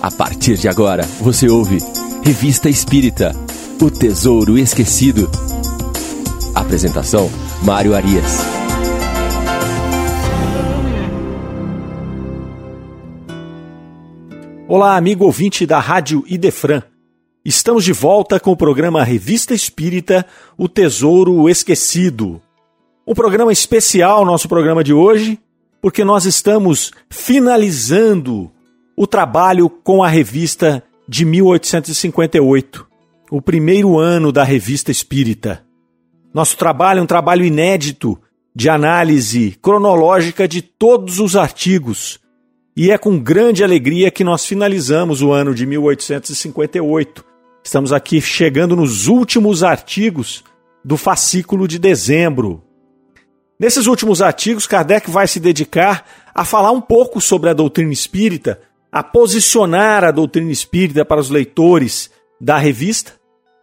A partir de agora, você ouve Revista Espírita O Tesouro Esquecido. Apresentação: Mário Arias. Olá, amigo ouvinte da Rádio Idefran. Estamos de volta com o programa Revista Espírita O Tesouro Esquecido. Um programa especial, nosso programa de hoje, porque nós estamos finalizando o trabalho com a revista de 1858, o primeiro ano da revista espírita. Nosso trabalho é um trabalho inédito de análise cronológica de todos os artigos, e é com grande alegria que nós finalizamos o ano de 1858. Estamos aqui chegando nos últimos artigos do fascículo de dezembro. Nesses últimos artigos, Kardec vai se dedicar a falar um pouco sobre a doutrina espírita, a posicionar a doutrina espírita para os leitores da revista.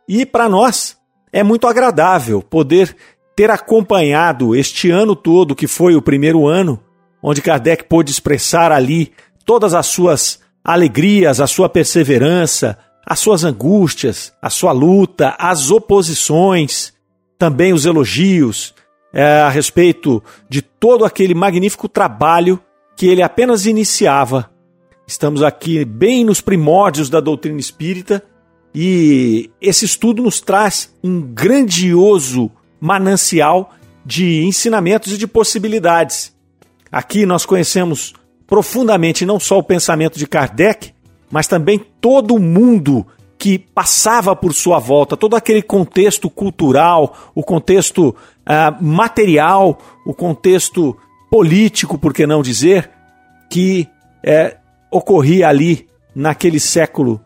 E para nós é muito agradável poder ter acompanhado este ano todo, que foi o primeiro ano, onde Kardec pôde expressar ali todas as suas alegrias, a sua perseverança, as suas angústias, a sua luta, as oposições, também os elogios é, a respeito de todo aquele magnífico trabalho que ele apenas iniciava. Estamos aqui bem nos primórdios da doutrina espírita e esse estudo nos traz um grandioso manancial de ensinamentos e de possibilidades. Aqui nós conhecemos profundamente não só o pensamento de Kardec, mas também todo o mundo que passava por sua volta, todo aquele contexto cultural, o contexto uh, material, o contexto político, por que não dizer, que uh, ocorria ali naquele século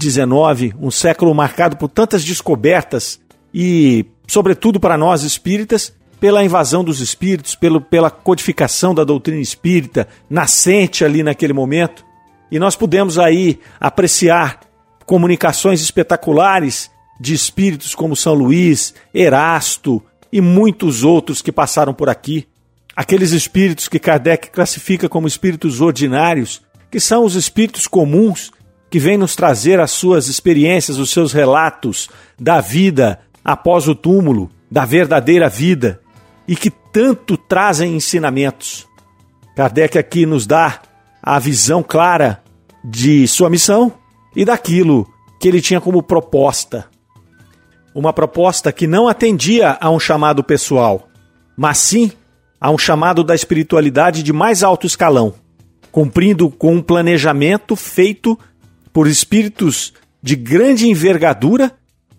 XIX, um século marcado por tantas descobertas e, sobretudo para nós espíritas, pela invasão dos espíritos, pelo, pela codificação da doutrina espírita nascente ali naquele momento. E nós pudemos aí apreciar comunicações espetaculares de espíritos como São Luís, Erasto e muitos outros que passaram por aqui. Aqueles espíritos que Kardec classifica como espíritos ordinários, que são os espíritos comuns que vêm nos trazer as suas experiências, os seus relatos da vida após o túmulo, da verdadeira vida e que tanto trazem ensinamentos. Kardec aqui nos dá a visão clara de sua missão e daquilo que ele tinha como proposta. Uma proposta que não atendia a um chamado pessoal, mas sim a um chamado da espiritualidade de mais alto escalão, cumprindo com um planejamento feito por espíritos de grande envergadura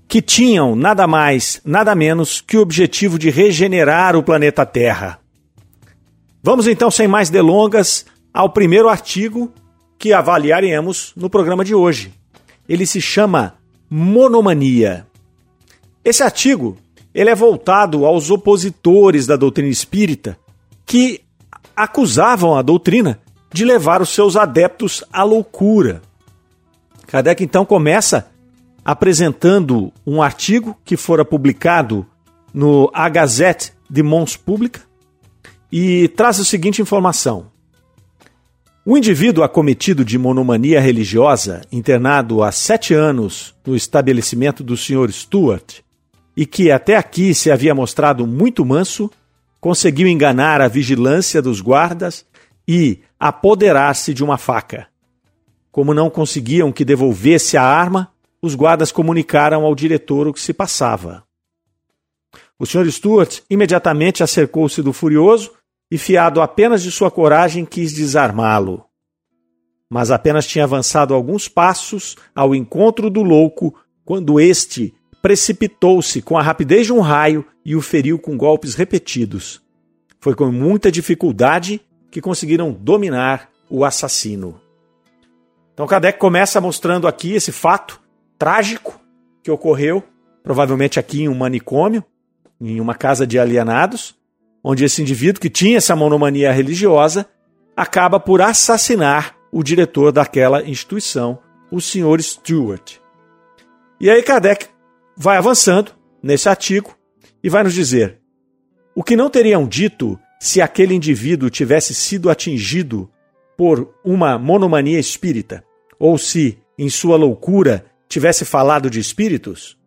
que tinham nada mais, nada menos que o objetivo de regenerar o planeta Terra. Vamos então, sem mais delongas, ao primeiro artigo que avaliaremos no programa de hoje. Ele se chama Monomania. Esse artigo ele é voltado aos opositores da doutrina espírita que acusavam a doutrina de levar os seus adeptos à loucura. Kardec então começa apresentando um artigo que fora publicado no A Gazette de Mons Publica e traz a seguinte informação: o indivíduo acometido de monomania religiosa, internado há sete anos no estabelecimento do Sr. Stuart, e que até aqui se havia mostrado muito manso, conseguiu enganar a vigilância dos guardas e apoderar-se de uma faca. Como não conseguiam que devolvesse a arma, os guardas comunicaram ao diretor o que se passava. O Sr. Stuart imediatamente acercou-se do furioso e, fiado apenas de sua coragem, quis desarmá-lo. Mas apenas tinha avançado alguns passos ao encontro do louco quando este precipitou-se com a rapidez de um raio e o feriu com golpes repetidos. Foi com muita dificuldade que conseguiram dominar o assassino. Então Kardec começa mostrando aqui esse fato trágico que ocorreu, provavelmente aqui em um manicômio, em uma casa de alienados, onde esse indivíduo que tinha essa monomania religiosa acaba por assassinar o diretor daquela instituição, o Sr. Stewart. E aí Kardec vai avançando nesse artigo e vai nos dizer: o que não teriam dito se aquele indivíduo tivesse sido atingido por uma monomania espírita, ou se, em sua loucura, tivesse falado de espíritos?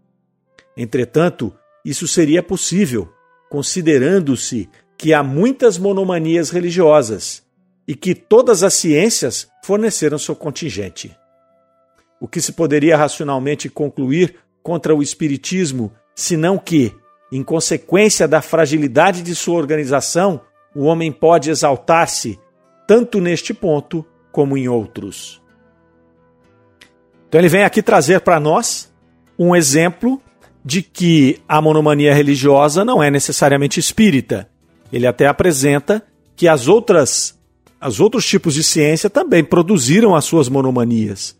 Entretanto, isso seria possível, considerando-se que há muitas monomanias religiosas e que todas as ciências forneceram seu contingente. O que se poderia racionalmente concluir contra o Espiritismo, senão que, em consequência da fragilidade de sua organização, o homem pode exaltar-se tanto neste ponto como em outros. Então ele vem aqui trazer para nós um exemplo de que a monomania religiosa não é necessariamente espírita. Ele até apresenta que as outras os outros tipos de ciência também produziram as suas monomanias.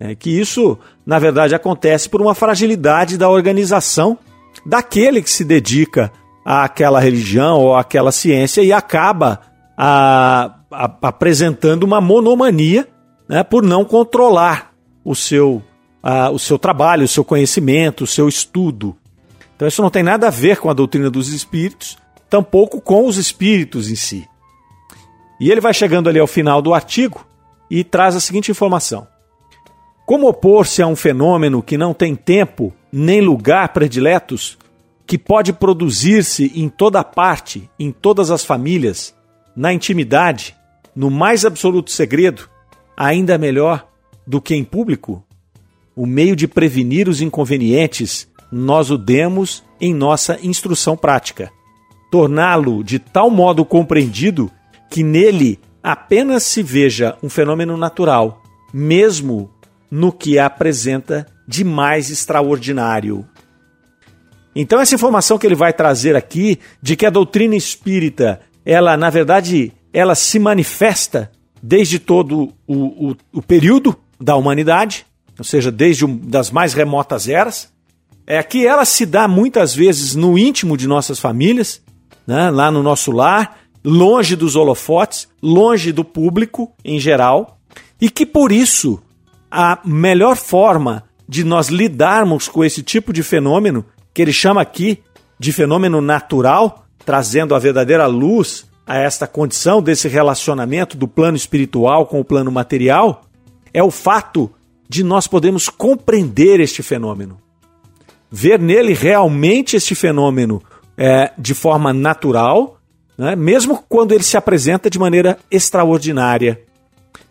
É que isso, na verdade, acontece por uma fragilidade da organização daquele que se dedica àquela religião ou àquela ciência e acaba a, a, apresentando uma monomania né, por não controlar o seu, a, o seu trabalho, o seu conhecimento, o seu estudo. Então, isso não tem nada a ver com a doutrina dos espíritos, tampouco com os espíritos em si. E ele vai chegando ali ao final do artigo e traz a seguinte informação: Como opor-se a um fenômeno que não tem tempo nem lugar prediletos, que pode produzir-se em toda parte, em todas as famílias, na intimidade, no mais absoluto segredo, ainda melhor do que em público? O meio de prevenir os inconvenientes nós o demos em nossa instrução prática. Torná-lo de tal modo compreendido que nele apenas se veja um fenômeno natural, mesmo no que apresenta de mais extraordinário. Então essa informação que ele vai trazer aqui de que a doutrina espírita, ela na verdade, ela se manifesta desde todo o, o, o período da humanidade, ou seja, desde um, das mais remotas eras, é que ela se dá muitas vezes no íntimo de nossas famílias, né, lá no nosso lar, longe dos holofotes, longe do público em geral, e que por isso a melhor forma de nós lidarmos com esse tipo de fenômeno, que ele chama aqui de fenômeno natural, trazendo a verdadeira luz a esta condição desse relacionamento do plano espiritual com o plano material, é o fato de nós podermos compreender este fenômeno. Ver nele realmente este fenômeno é, de forma natural né? mesmo quando ele se apresenta de maneira extraordinária.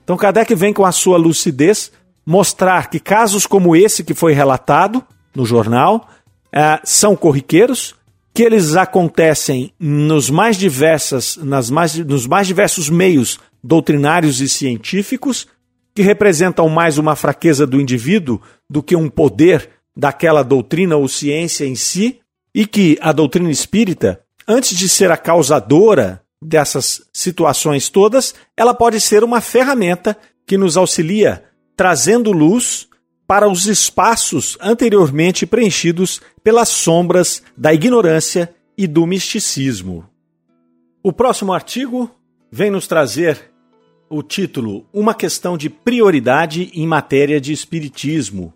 Então Kardec vem com a sua lucidez mostrar que casos como esse que foi relatado no jornal é, são corriqueiros, que eles acontecem nos mais diversas, nas mais, nos mais diversos meios doutrinários e científicos, que representam mais uma fraqueza do indivíduo do que um poder daquela doutrina ou ciência em si, e que a doutrina espírita antes de ser a causadora dessas situações todas, ela pode ser uma ferramenta que nos auxilia trazendo luz para os espaços anteriormente preenchidos pelas sombras da ignorância e do misticismo. O próximo artigo vem nos trazer o título Uma questão de prioridade em matéria de espiritismo.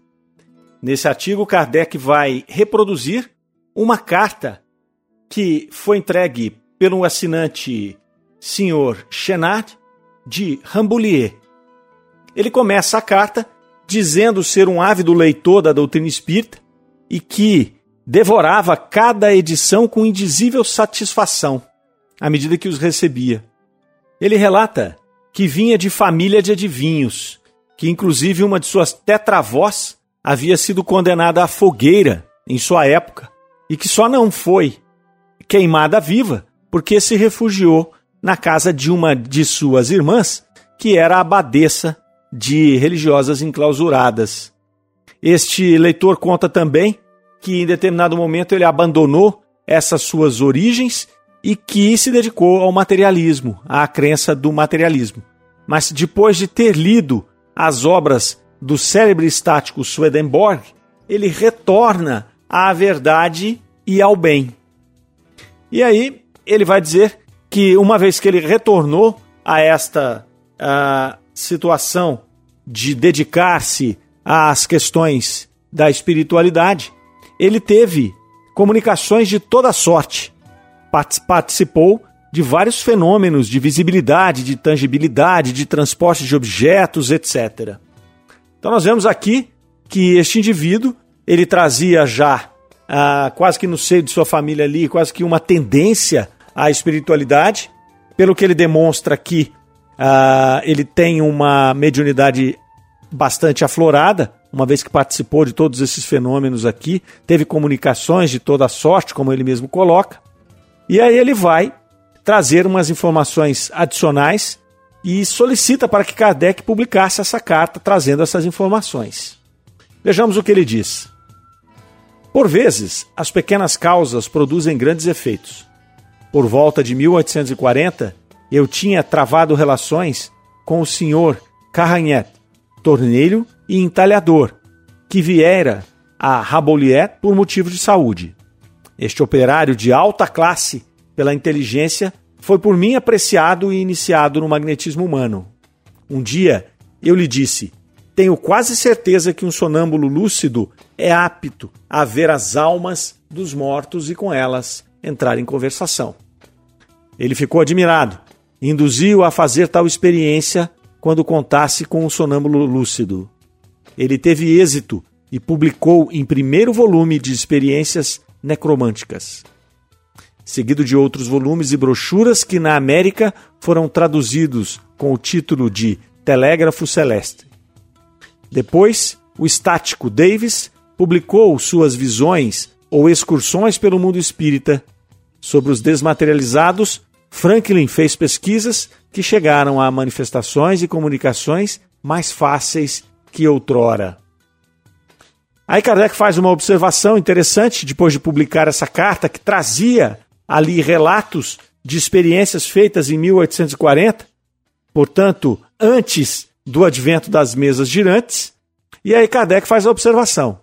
Nesse artigo, Kardec vai reproduzir uma carta que foi entregue pelo assinante Sr. Chenard de Rambouillet. Ele começa a carta dizendo ser um ávido leitor da doutrina espírita e que devorava cada edição com indizível satisfação à medida que os recebia. Ele relata que vinha de família de adivinhos, que inclusive uma de suas tetravós havia sido condenada à fogueira em sua época e que só não foi queimada viva porque se refugiou na casa de uma de suas irmãs, que era abadesa de religiosas enclausuradas. Este leitor conta também que em determinado momento ele abandonou essas suas origens e que se dedicou ao materialismo, à crença do materialismo. Mas depois de ter lido as obras do célebre estático Swedenborg, ele retorna à verdade e ao bem. E aí ele vai dizer que uma vez que ele retornou a esta uh, situação de dedicar-se às questões da espiritualidade, ele teve comunicações de toda sorte. Participou de vários fenômenos de visibilidade, de tangibilidade, de transporte de objetos, etc. Então nós vemos aqui que este indivíduo ele trazia já ah, quase que no seio de sua família ali, quase que uma tendência à espiritualidade, pelo que ele demonstra aqui, ah, ele tem uma mediunidade bastante aflorada, uma vez que participou de todos esses fenômenos aqui, teve comunicações de toda sorte, como ele mesmo coloca, e aí ele vai trazer umas informações adicionais e solicita para que Kardec publicasse essa carta trazendo essas informações. Vejamos o que ele diz. Por vezes, as pequenas causas produzem grandes efeitos. Por volta de 1840, eu tinha travado relações com o senhor Carranhet, torneiro e entalhador, que viera a Raboliet por motivo de saúde. Este operário de alta classe, pela inteligência, foi por mim apreciado e iniciado no magnetismo humano. Um dia eu lhe disse: Tenho quase certeza que um sonâmbulo lúcido é apto a ver as almas dos mortos e com elas entrar em conversação. Ele ficou admirado induziu a fazer tal experiência quando contasse com um sonâmbulo lúcido. Ele teve êxito e publicou em primeiro volume de experiências necromânticas, seguido de outros volumes e brochuras que na América foram traduzidos com o título de Telégrafo Celeste. Depois, o estático Davis publicou suas visões ou excursões pelo mundo espírita. Sobre os desmaterializados, Franklin fez pesquisas que chegaram a manifestações e comunicações mais fáceis que outrora. Aí Kardec faz uma observação interessante depois de publicar essa carta que trazia ali relatos de experiências feitas em 1840, portanto, antes do advento das mesas girantes. E aí Kardec faz a observação: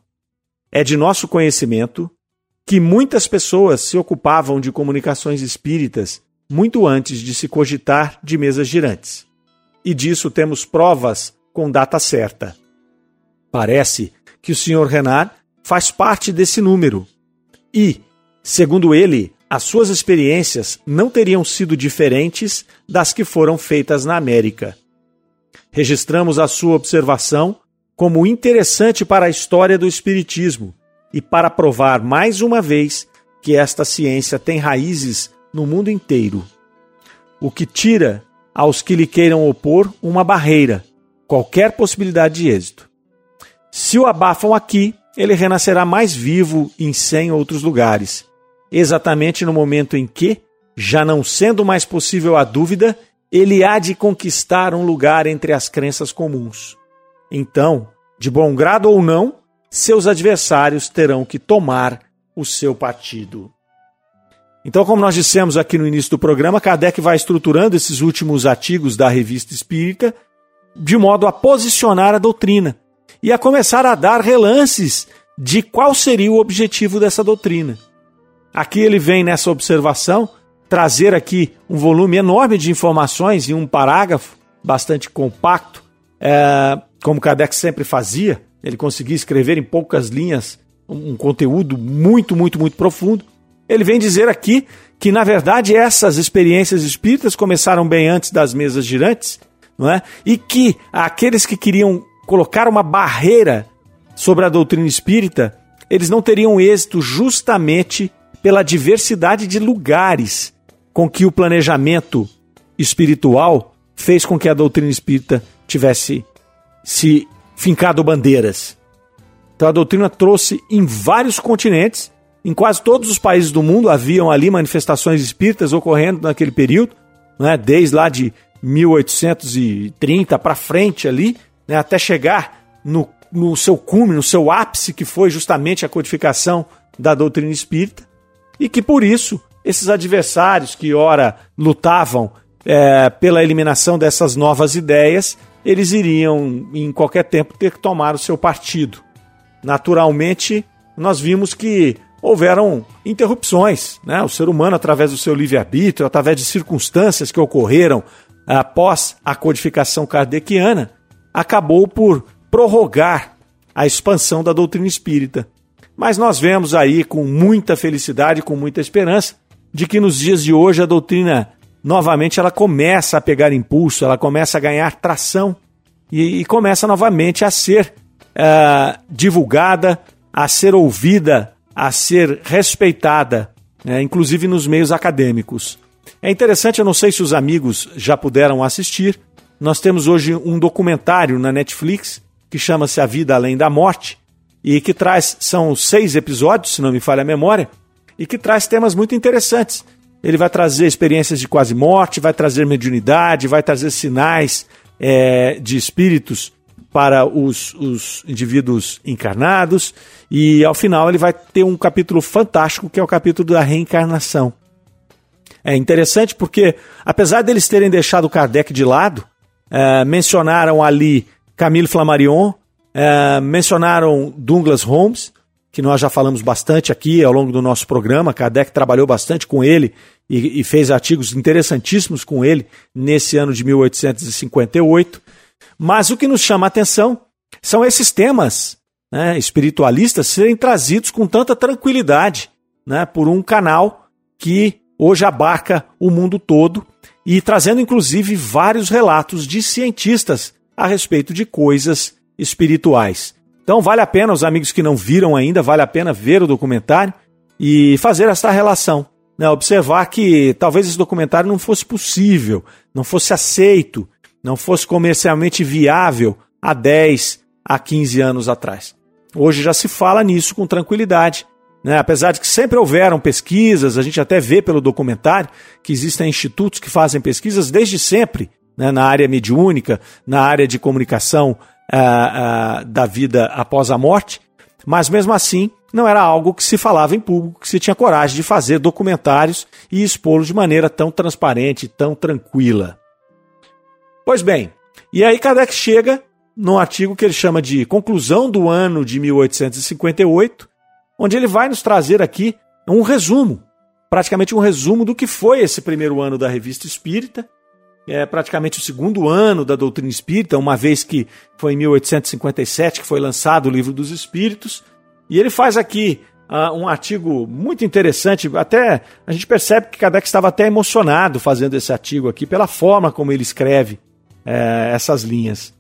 é de nosso conhecimento que muitas pessoas se ocupavam de comunicações espíritas muito antes de se cogitar de mesas girantes. E disso temos provas com data certa. Parece que o Sr. Renard faz parte desse número. E, segundo ele, as suas experiências não teriam sido diferentes das que foram feitas na América. Registramos a sua observação como interessante para a história do Espiritismo e para provar mais uma vez que esta ciência tem raízes no mundo inteiro. O que tira aos que lhe queiram opor uma barreira, qualquer possibilidade de êxito. Se o abafam aqui, ele renascerá mais vivo em cem outros lugares, exatamente no momento em que, já não sendo mais possível a dúvida, ele há de conquistar um lugar entre as crenças comuns. Então, de bom grado ou não, seus adversários terão que tomar o seu partido. Então, como nós dissemos aqui no início do programa, Kardec vai estruturando esses últimos artigos da Revista Espírita de modo a posicionar a doutrina e a começar a dar relances de qual seria o objetivo dessa doutrina. Aqui ele vem nessa observação trazer aqui um volume enorme de informações em um parágrafo bastante compacto, é, como Kardec sempre fazia. Ele conseguia escrever em poucas linhas um conteúdo muito, muito, muito profundo. Ele vem dizer aqui que, na verdade, essas experiências espíritas começaram bem antes das mesas girantes, não é? E que aqueles que queriam colocar uma barreira sobre a doutrina espírita, eles não teriam êxito justamente pela diversidade de lugares com que o planejamento espiritual fez com que a doutrina espírita tivesse se fincado bandeiras. Então a doutrina trouxe em vários continentes, em quase todos os países do mundo haviam ali manifestações espíritas ocorrendo naquele período, né, desde lá de 1830 para frente ali, né, até chegar no, no seu cume, no seu ápice, que foi justamente a codificação da doutrina espírita, e que por isso esses adversários que ora lutavam é, pela eliminação dessas novas ideias, eles iriam em qualquer tempo ter que tomar o seu partido. Naturalmente, nós vimos que houveram interrupções, né? O ser humano, através do seu livre-arbítrio, através de circunstâncias que ocorreram após a codificação kardeciana, acabou por prorrogar a expansão da doutrina espírita. Mas nós vemos aí com muita felicidade, com muita esperança, de que nos dias de hoje a doutrina novamente ela começa a pegar impulso, ela começa a ganhar tração e, e começa novamente a ser uh, divulgada, a ser ouvida, a ser respeitada, né, inclusive nos meios acadêmicos. É interessante, eu não sei se os amigos já puderam assistir. Nós temos hoje um documentário na Netflix que chama-se A Vida Além da Morte e que traz são seis episódios, se não me falha a memória, e que traz temas muito interessantes. Ele vai trazer experiências de quase morte, vai trazer mediunidade, vai trazer sinais é, de espíritos para os, os indivíduos encarnados, e ao final ele vai ter um capítulo fantástico que é o capítulo da reencarnação. É interessante porque, apesar deles terem deixado Kardec de lado, é, mencionaram ali Camille Flammarion, é, mencionaram Douglas Holmes, que nós já falamos bastante aqui ao longo do nosso programa. Kardec trabalhou bastante com ele e, e fez artigos interessantíssimos com ele nesse ano de 1858. Mas o que nos chama a atenção são esses temas né, espiritualistas serem trazidos com tanta tranquilidade né, por um canal que hoje abarca o mundo todo e trazendo inclusive vários relatos de cientistas a respeito de coisas espirituais. Então vale a pena, os amigos que não viram ainda, vale a pena ver o documentário e fazer essa relação. Né? Observar que talvez esse documentário não fosse possível, não fosse aceito, não fosse comercialmente viável há 10, a 15 anos atrás. Hoje já se fala nisso com tranquilidade. Né? Apesar de que sempre houveram pesquisas, a gente até vê pelo documentário que existem institutos que fazem pesquisas desde sempre né? na área mediúnica, na área de comunicação ah, ah, da vida após a morte, mas mesmo assim não era algo que se falava em público, que se tinha coragem de fazer documentários e expô-los de maneira tão transparente, tão tranquila. Pois bem, e aí Kardec chega num artigo que ele chama de Conclusão do ano de 1858, onde ele vai nos trazer aqui um resumo, praticamente um resumo do que foi esse primeiro ano da Revista Espírita, é praticamente o segundo ano da doutrina espírita, uma vez que foi em 1857 que foi lançado o Livro dos Espíritos, e ele faz aqui uh, um artigo muito interessante, até a gente percebe que Kardec estava até emocionado fazendo esse artigo aqui, pela forma como ele escreve é, essas linhas.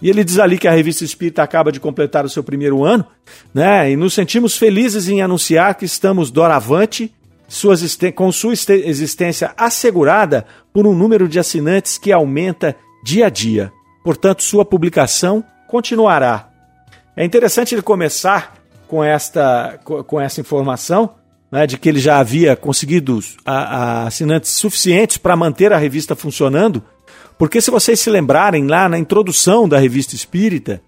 E ele diz ali que a revista Espírita acaba de completar o seu primeiro ano, né? E nos sentimos felizes em anunciar que estamos doravante, suas, com sua existência assegurada por um número de assinantes que aumenta dia a dia. Portanto, sua publicação continuará. É interessante ele começar com esta, com essa informação né, de que ele já havia conseguido assinantes suficientes para manter a revista funcionando porque se vocês se lembrarem lá na introdução da revista Espírita,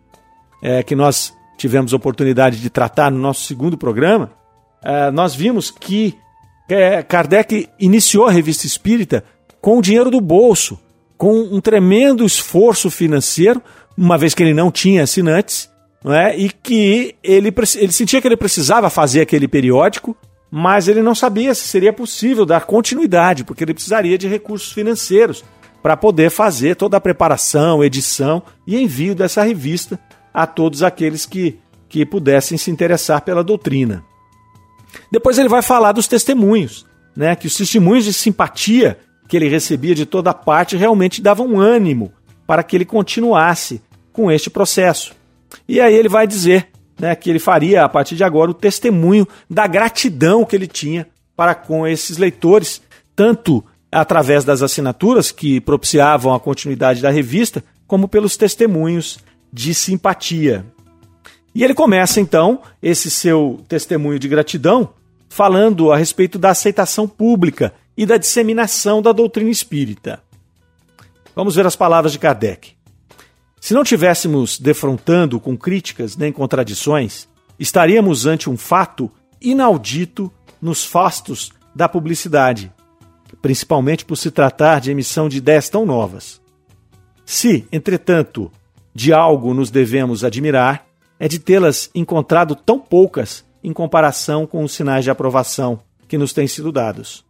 é, que nós tivemos oportunidade de tratar no nosso segundo programa, é, nós vimos que é, Kardec iniciou a revista Espírita com o dinheiro do bolso, com um tremendo esforço financeiro, uma vez que ele não tinha assinantes, não é? e que ele, ele sentia que ele precisava fazer aquele periódico, mas ele não sabia se seria possível dar continuidade, porque ele precisaria de recursos financeiros para poder fazer toda a preparação, edição e envio dessa revista a todos aqueles que, que pudessem se interessar pela doutrina. Depois ele vai falar dos testemunhos, né, que os testemunhos de simpatia que ele recebia de toda parte realmente davam ânimo para que ele continuasse com este processo. E aí ele vai dizer né, que ele faria, a partir de agora, o testemunho da gratidão que ele tinha para com esses leitores, tanto através das assinaturas que propiciavam a continuidade da revista, como pelos testemunhos de simpatia. E ele começa então esse seu testemunho de gratidão falando a respeito da aceitação pública e da disseminação da doutrina espírita. Vamos ver as palavras de Kardec. Se não tivéssemos defrontando com críticas nem contradições, estaríamos ante um fato inaudito nos fastos da publicidade principalmente por se tratar de emissão de ideias tão novas. Se, entretanto, de algo nos devemos admirar, é de tê-las encontrado tão poucas em comparação com os sinais de aprovação que nos têm sido dados.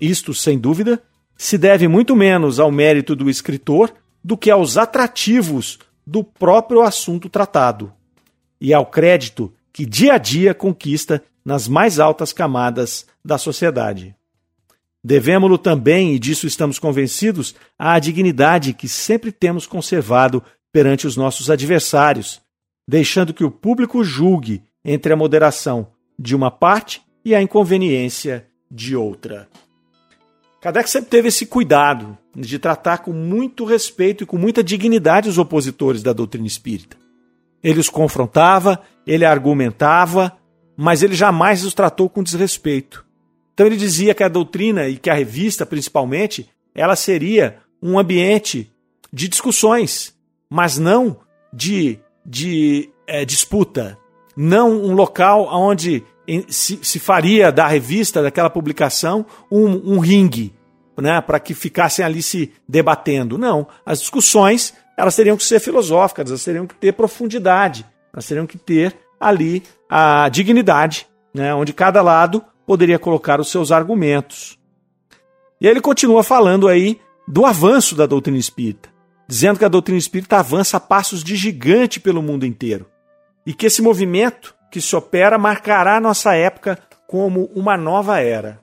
Isto, sem dúvida, se deve muito menos ao mérito do escritor do que aos atrativos do próprio assunto tratado, e ao crédito que dia a dia conquista nas mais altas camadas da sociedade. Devemos-lo também, e disso estamos convencidos, à dignidade que sempre temos conservado perante os nossos adversários, deixando que o público julgue entre a moderação de uma parte e a inconveniência de outra. Kardec sempre teve esse cuidado de tratar com muito respeito e com muita dignidade os opositores da doutrina espírita. Ele os confrontava, ele argumentava, mas ele jamais os tratou com desrespeito. Então ele dizia que a doutrina e que a revista, principalmente, ela seria um ambiente de discussões, mas não de, de é, disputa, não um local onde se, se, faria da revista, daquela publicação, um, um ringue, né, para que ficassem ali se debatendo. Não, as discussões elas teriam que ser filosóficas, elas teriam que ter profundidade, elas teriam que ter ali a dignidade, né, onde cada lado poderia colocar os seus argumentos. E aí ele continua falando aí do avanço da doutrina espírita, dizendo que a doutrina espírita avança a passos de gigante pelo mundo inteiro e que esse movimento que se opera marcará nossa época como uma nova era.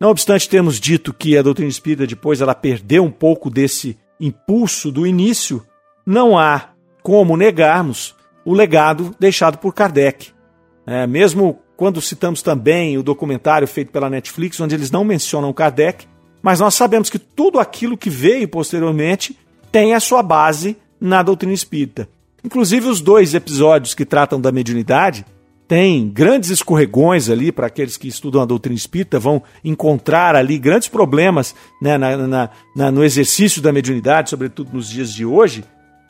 Não obstante termos dito que a doutrina espírita depois ela perdeu um pouco desse impulso do início, não há como negarmos o legado deixado por Kardec. É, mesmo quando citamos também o documentário feito pela Netflix, onde eles não mencionam Kardec, mas nós sabemos que tudo aquilo que veio posteriormente tem a sua base na doutrina espírita. Inclusive os dois episódios que tratam da mediunidade têm grandes escorregões ali para aqueles que estudam a doutrina espírita, vão encontrar ali grandes problemas né, na, na, na, no exercício da mediunidade, sobretudo nos dias de hoje,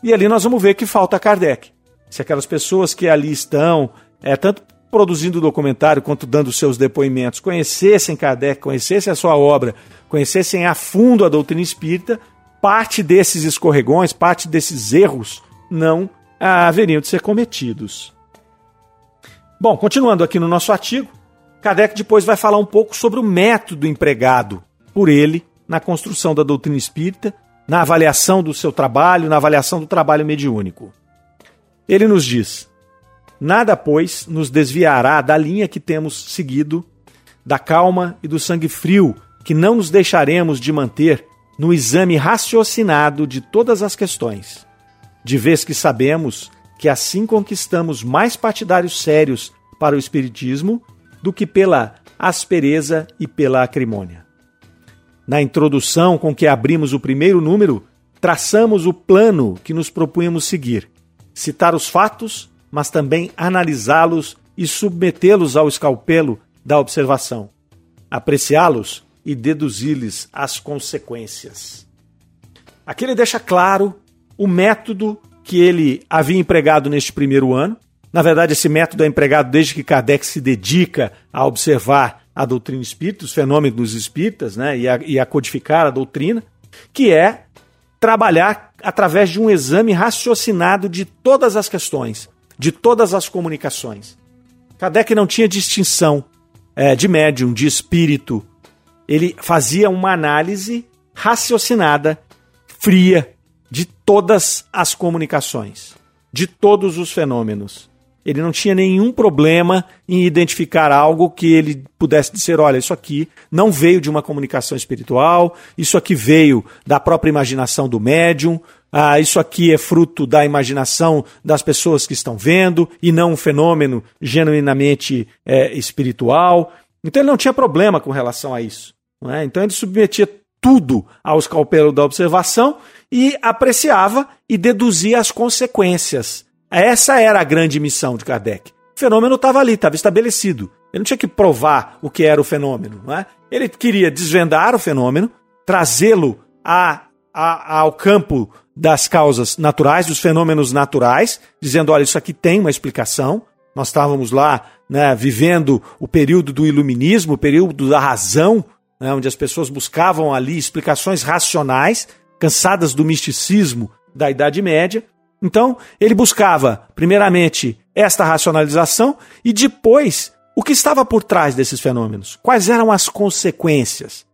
e ali nós vamos ver que falta Kardec se aquelas pessoas que ali estão, é, tanto produzindo documentário quanto dando seus depoimentos, conhecessem Kardec, conhecessem a sua obra, conhecessem a fundo a doutrina espírita, parte desses escorregões, parte desses erros não haveriam de ser cometidos. Bom, continuando aqui no nosso artigo, Kardec depois vai falar um pouco sobre o método empregado por ele na construção da doutrina espírita, na avaliação do seu trabalho, na avaliação do trabalho mediúnico. Ele nos diz: Nada, pois, nos desviará da linha que temos seguido, da calma e do sangue frio que não nos deixaremos de manter no exame raciocinado de todas as questões, de vez que sabemos que assim conquistamos mais partidários sérios para o Espiritismo do que pela aspereza e pela acrimônia. Na introdução com que abrimos o primeiro número, traçamos o plano que nos propunhamos seguir citar os fatos, mas também analisá-los e submetê-los ao escalpelo da observação, apreciá-los e deduzir-lhes as consequências. Aqui ele deixa claro o método que ele havia empregado neste primeiro ano. Na verdade, esse método é empregado desde que Kardec se dedica a observar a doutrina espírita, os fenômenos espíritas, né, e, a, e a codificar a doutrina, que é trabalhar através de um exame raciocinado de todas as questões, de todas as comunicações. Kardec não tinha distinção é, de médium, de espírito. Ele fazia uma análise raciocinada, fria, de todas as comunicações, de todos os fenômenos. Ele não tinha nenhum problema em identificar algo que ele pudesse dizer: olha, isso aqui não veio de uma comunicação espiritual, isso aqui veio da própria imaginação do médium, ah, isso aqui é fruto da imaginação das pessoas que estão vendo e não um fenômeno genuinamente é, espiritual. Então ele não tinha problema com relação a isso. É? Então ele submetia tudo ao escalpelo da observação e apreciava e deduzia as consequências essa era a grande missão de Kardec. O fenômeno estava ali, estava estabelecido. Ele não tinha que provar o que era o fenômeno. É? Ele queria desvendar o fenômeno, trazê-lo a, a, ao campo das causas naturais, dos fenômenos naturais, dizendo: olha, isso aqui tem uma explicação. Nós estávamos lá né, vivendo o período do iluminismo, o período da razão, né, onde as pessoas buscavam ali explicações racionais, cansadas do misticismo da Idade Média. Então, ele buscava, primeiramente, esta racionalização e depois o que estava por trás desses fenômenos. Quais eram as consequências?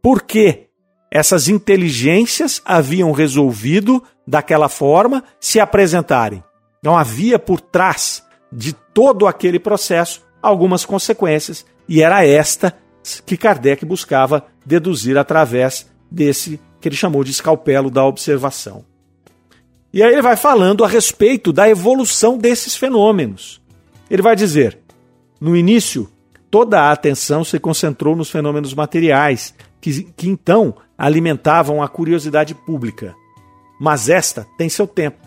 Por que essas inteligências haviam resolvido daquela forma se apresentarem? Não havia por trás de todo aquele processo algumas consequências e era esta que Kardec buscava deduzir através desse que ele chamou de escalpelo da observação. E aí ele vai falando a respeito da evolução desses fenômenos. Ele vai dizer: no início, toda a atenção se concentrou nos fenômenos materiais, que, que então alimentavam a curiosidade pública. Mas esta tem seu tempo.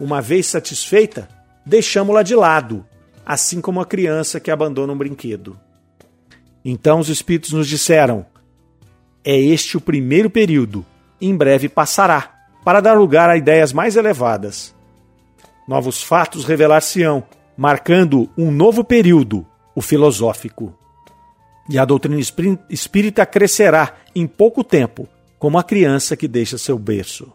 Uma vez satisfeita, deixamos-la de lado, assim como a criança que abandona um brinquedo. Então os espíritos nos disseram: é este o primeiro período, em breve passará, para dar lugar a ideias mais elevadas. Novos fatos revelar-se-ão, marcando um novo período, o filosófico. E a doutrina espírita crescerá em pouco tempo, como a criança que deixa seu berço.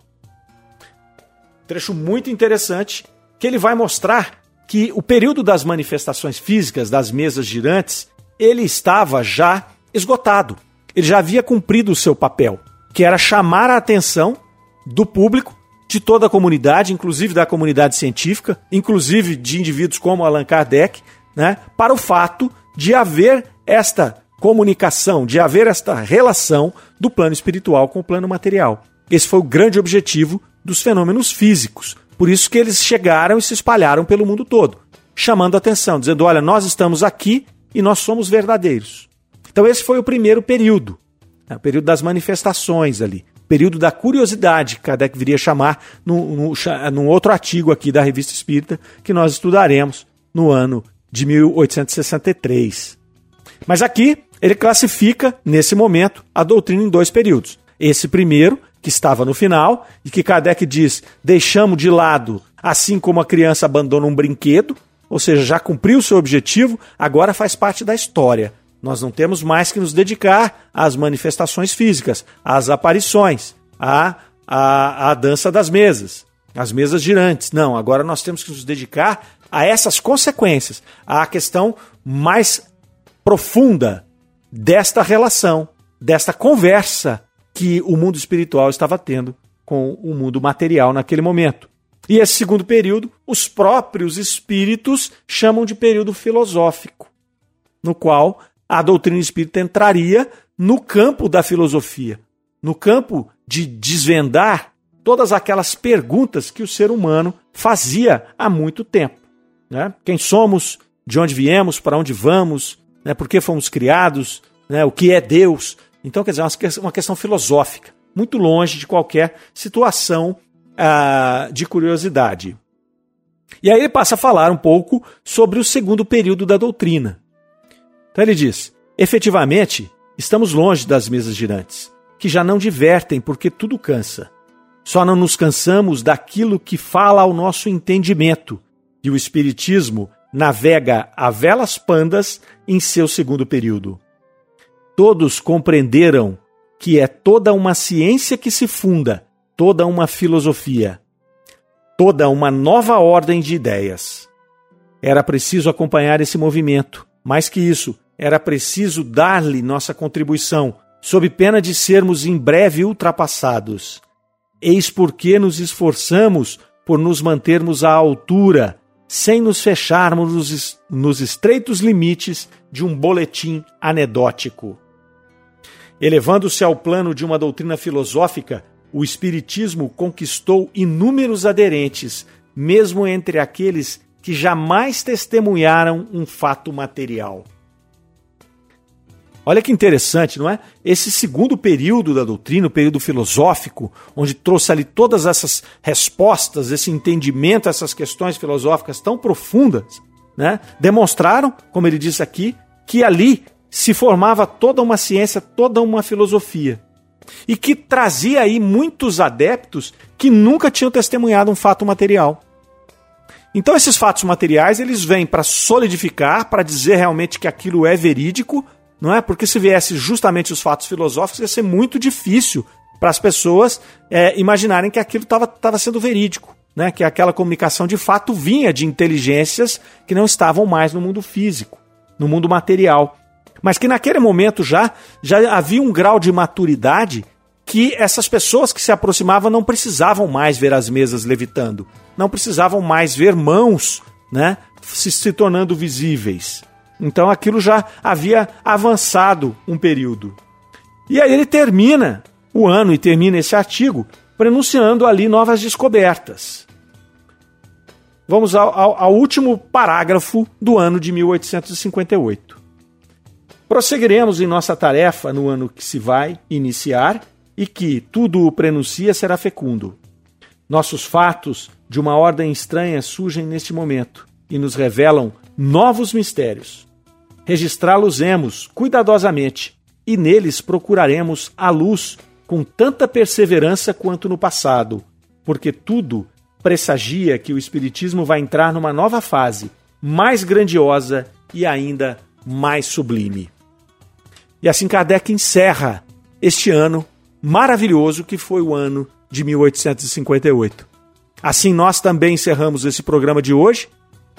Trecho muito interessante que ele vai mostrar que o período das manifestações físicas das mesas girantes ele estava já esgotado. Ele já havia cumprido o seu papel, que era chamar a atenção do público, de toda a comunidade, inclusive da comunidade científica, inclusive de indivíduos como Allan Kardec, né, para o fato de haver esta comunicação, de haver esta relação do plano espiritual com o plano material. Esse foi o grande objetivo dos fenômenos físicos. Por isso que eles chegaram e se espalharam pelo mundo todo, chamando atenção, dizendo: olha, nós estamos aqui e nós somos verdadeiros. Então, esse foi o primeiro período, né, o período das manifestações ali, período da curiosidade, que Kardec viria chamar num, num outro artigo aqui da Revista Espírita, que nós estudaremos no ano de 1863. Mas aqui ele classifica, nesse momento, a doutrina em dois períodos. Esse primeiro, que estava no final, e que Kardec diz: deixamos de lado, assim como a criança abandona um brinquedo, ou seja, já cumpriu o seu objetivo, agora faz parte da história. Nós não temos mais que nos dedicar às manifestações físicas, às aparições, à, à, à dança das mesas, às mesas girantes. Não, agora nós temos que nos dedicar a essas consequências, à questão mais profunda desta relação, desta conversa que o mundo espiritual estava tendo com o mundo material naquele momento. E esse segundo período, os próprios espíritos chamam de período filosófico, no qual a doutrina espírita entraria no campo da filosofia, no campo de desvendar todas aquelas perguntas que o ser humano fazia há muito tempo. Né? Quem somos, de onde viemos, para onde vamos, né? por que fomos criados, né? o que é Deus. Então, quer dizer, é uma questão filosófica, muito longe de qualquer situação ah, de curiosidade. E aí ele passa a falar um pouco sobre o segundo período da doutrina. Então ele diz: efetivamente, estamos longe das mesas girantes, que já não divertem porque tudo cansa. Só não nos cansamos daquilo que fala ao nosso entendimento, e o Espiritismo navega a velas pandas em seu segundo período. Todos compreenderam que é toda uma ciência que se funda, toda uma filosofia, toda uma nova ordem de ideias. Era preciso acompanhar esse movimento. Mais que isso, era preciso dar-lhe nossa contribuição, sob pena de sermos em breve ultrapassados. Eis porque nos esforçamos por nos mantermos à altura sem nos fecharmos nos, estreitos limites de um boletim anedótico. Elevando-se ao plano de uma doutrina filosófica, o Espiritismo conquistou inúmeros aderentes, mesmo entre aqueles que jamais testemunharam um fato material. Olha que interessante, não é? Esse segundo período da doutrina, o período filosófico, onde trouxe ali todas essas respostas, esse entendimento, essas questões filosóficas tão profundas, né? Demonstraram, como ele disse aqui, que ali se formava toda uma ciência, toda uma filosofia. E que trazia aí muitos adeptos que nunca tinham testemunhado um fato material. Então esses fatos materiais, eles vêm para solidificar, para dizer realmente que aquilo é verídico, não é? Porque se viesse justamente os fatos filosóficos, ia ser muito difícil para as pessoas é, imaginarem que aquilo estava sendo verídico, né? Que aquela comunicação de fato vinha de inteligências que não estavam mais no mundo físico, no mundo material, mas que naquele momento já já havia um grau de maturidade que essas pessoas que se aproximavam não precisavam mais ver as mesas levitando, não precisavam mais ver mãos, né? Se, se tornando visíveis. Então aquilo já havia avançado um período. E aí ele termina o ano e termina esse artigo pronunciando ali novas descobertas. vamos ao, ao, ao último parágrafo do ano de 1858. Prosseguiremos em nossa tarefa no ano que se vai iniciar e que tudo o prenuncia será fecundo. Nossos fatos de uma ordem estranha surgem neste momento e nos revelam novos mistérios. Registrá-los-emos cuidadosamente e neles procuraremos a luz com tanta perseverança quanto no passado, porque tudo pressagia que o Espiritismo vai entrar numa nova fase, mais grandiosa e ainda mais sublime. E assim Kardec encerra este ano maravilhoso que foi o ano de 1858. Assim nós também encerramos esse programa de hoje,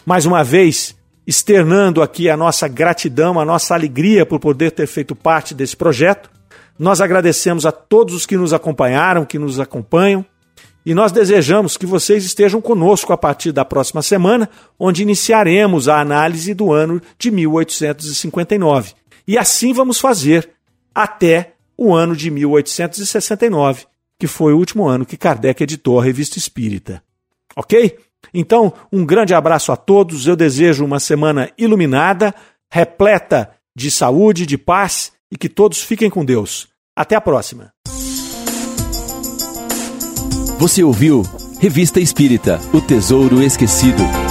mais uma vez externando aqui a nossa gratidão, a nossa alegria por poder ter feito parte desse projeto. Nós agradecemos a todos os que nos acompanharam, que nos acompanham, e nós desejamos que vocês estejam conosco a partir da próxima semana, onde iniciaremos a análise do ano de 1859. E assim vamos fazer até o ano de 1869, que foi o último ano que Kardec editou a Revista Espírita. Ok? Então, um grande abraço a todos. Eu desejo uma semana iluminada, repleta de saúde, de paz e que todos fiquem com Deus. Até a próxima. Você ouviu Revista Espírita O Tesouro Esquecido.